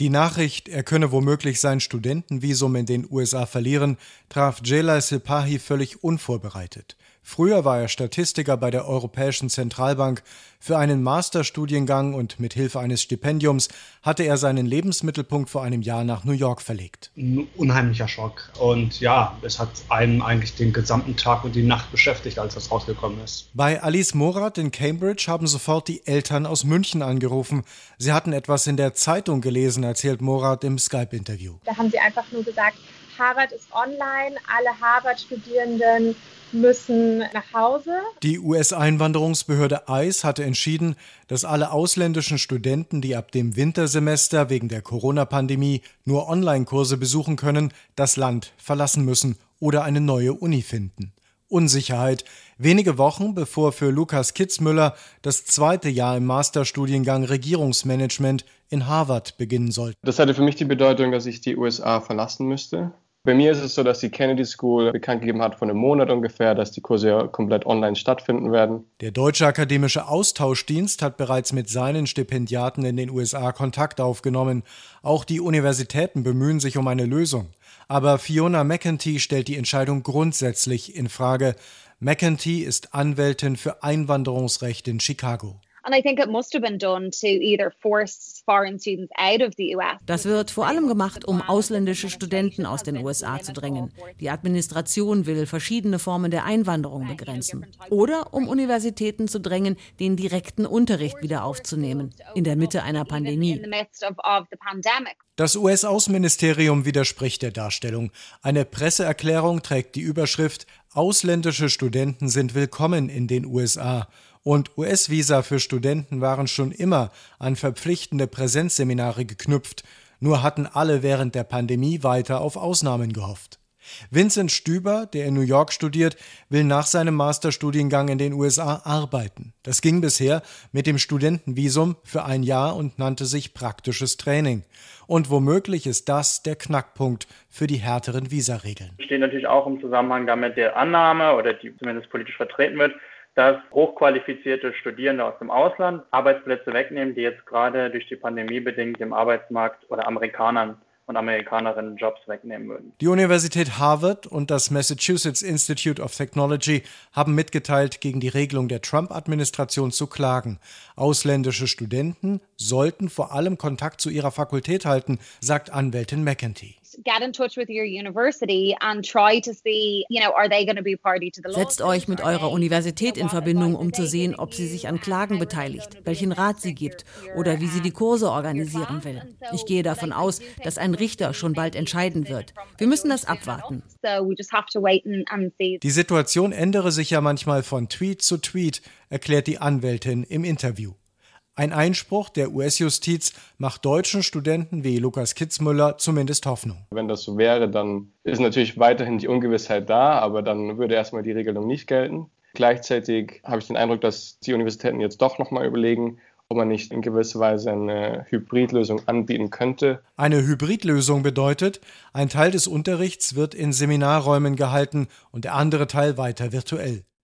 Die Nachricht, er könne womöglich sein Studentenvisum in den USA verlieren, traf Jelai Silpahi völlig unvorbereitet. Früher war er Statistiker bei der Europäischen Zentralbank. Für einen Masterstudiengang und mit Hilfe eines Stipendiums hatte er seinen Lebensmittelpunkt vor einem Jahr nach New York verlegt. Ein unheimlicher Schock. Und ja, es hat einen eigentlich den gesamten Tag und die Nacht beschäftigt, als das rausgekommen ist. Bei Alice Morat in Cambridge haben sofort die Eltern aus München angerufen. Sie hatten etwas in der Zeitung gelesen, erzählt Morat im Skype-Interview. Da haben sie einfach nur gesagt, Harvard ist online, alle Harvard-Studierenden müssen nach Hause. Die US-Einwanderungsbehörde ICE hatte entschieden, dass alle ausländischen Studenten, die ab dem Wintersemester wegen der Corona-Pandemie nur Online-Kurse besuchen können, das Land verlassen müssen oder eine neue Uni finden. Unsicherheit, wenige Wochen bevor für Lukas Kitzmüller das zweite Jahr im Masterstudiengang Regierungsmanagement in Harvard beginnen sollte. Das hatte für mich die Bedeutung, dass ich die USA verlassen müsste. Bei mir ist es so, dass die Kennedy School bekannt gegeben hat vor einem Monat ungefähr, dass die Kurse ja komplett online stattfinden werden. Der Deutsche Akademische Austauschdienst hat bereits mit seinen Stipendiaten in den USA Kontakt aufgenommen. Auch die Universitäten bemühen sich um eine Lösung. Aber Fiona McEntee stellt die Entscheidung grundsätzlich in Frage. McEntee ist Anwältin für Einwanderungsrecht in Chicago. Das wird vor allem gemacht, um ausländische Studenten aus den USA zu drängen. Die Administration will verschiedene Formen der Einwanderung begrenzen. Oder um Universitäten zu drängen, den direkten Unterricht wieder aufzunehmen, in der Mitte einer Pandemie. Das US-Außenministerium widerspricht der Darstellung. Eine Presseerklärung trägt die Überschrift Ausländische Studenten sind willkommen in den USA und US-Visa für Studenten waren schon immer an verpflichtende Präsenzseminare geknüpft, nur hatten alle während der Pandemie weiter auf Ausnahmen gehofft. Vincent Stüber, der in New York studiert, will nach seinem Masterstudiengang in den USA arbeiten. Das ging bisher mit dem Studentenvisum für ein Jahr und nannte sich praktisches Training. Und womöglich ist das der Knackpunkt für die härteren Visaregeln. Steht natürlich auch im Zusammenhang damit der Annahme oder die zumindest politisch vertreten wird, dass hochqualifizierte Studierende aus dem Ausland Arbeitsplätze wegnehmen, die jetzt gerade durch die Pandemie bedingt im Arbeitsmarkt oder Amerikanern und Amerikanerinnen Jobs wegnehmen würden. Die Universität Harvard und das Massachusetts Institute of Technology haben mitgeteilt, gegen die Regelung der Trump-Administration zu klagen. Ausländische Studenten sollten vor allem Kontakt zu ihrer Fakultät halten, sagt Anwältin McEntee get in touch with your university and try to see, you know, are they going to be party to the Setzt euch mit eurer Universität in Verbindung, um zu sehen, ob sie sich an Klagen beteiligt, welchen Rat sie gibt oder wie sie die Kurse organisieren will. Ich gehe davon aus, dass ein Richter schon bald entscheiden wird. Wir müssen das abwarten. Die Situation ändere sich ja manchmal von Tweet zu Tweet, erklärt die Anwältin im Interview. Ein Einspruch der US-Justiz macht deutschen Studenten wie Lukas Kitzmüller zumindest Hoffnung. Wenn das so wäre, dann ist natürlich weiterhin die Ungewissheit da, aber dann würde erstmal die Regelung nicht gelten. Gleichzeitig habe ich den Eindruck, dass die Universitäten jetzt doch nochmal überlegen, ob man nicht in gewisser Weise eine Hybridlösung anbieten könnte. Eine Hybridlösung bedeutet, ein Teil des Unterrichts wird in Seminarräumen gehalten und der andere Teil weiter virtuell.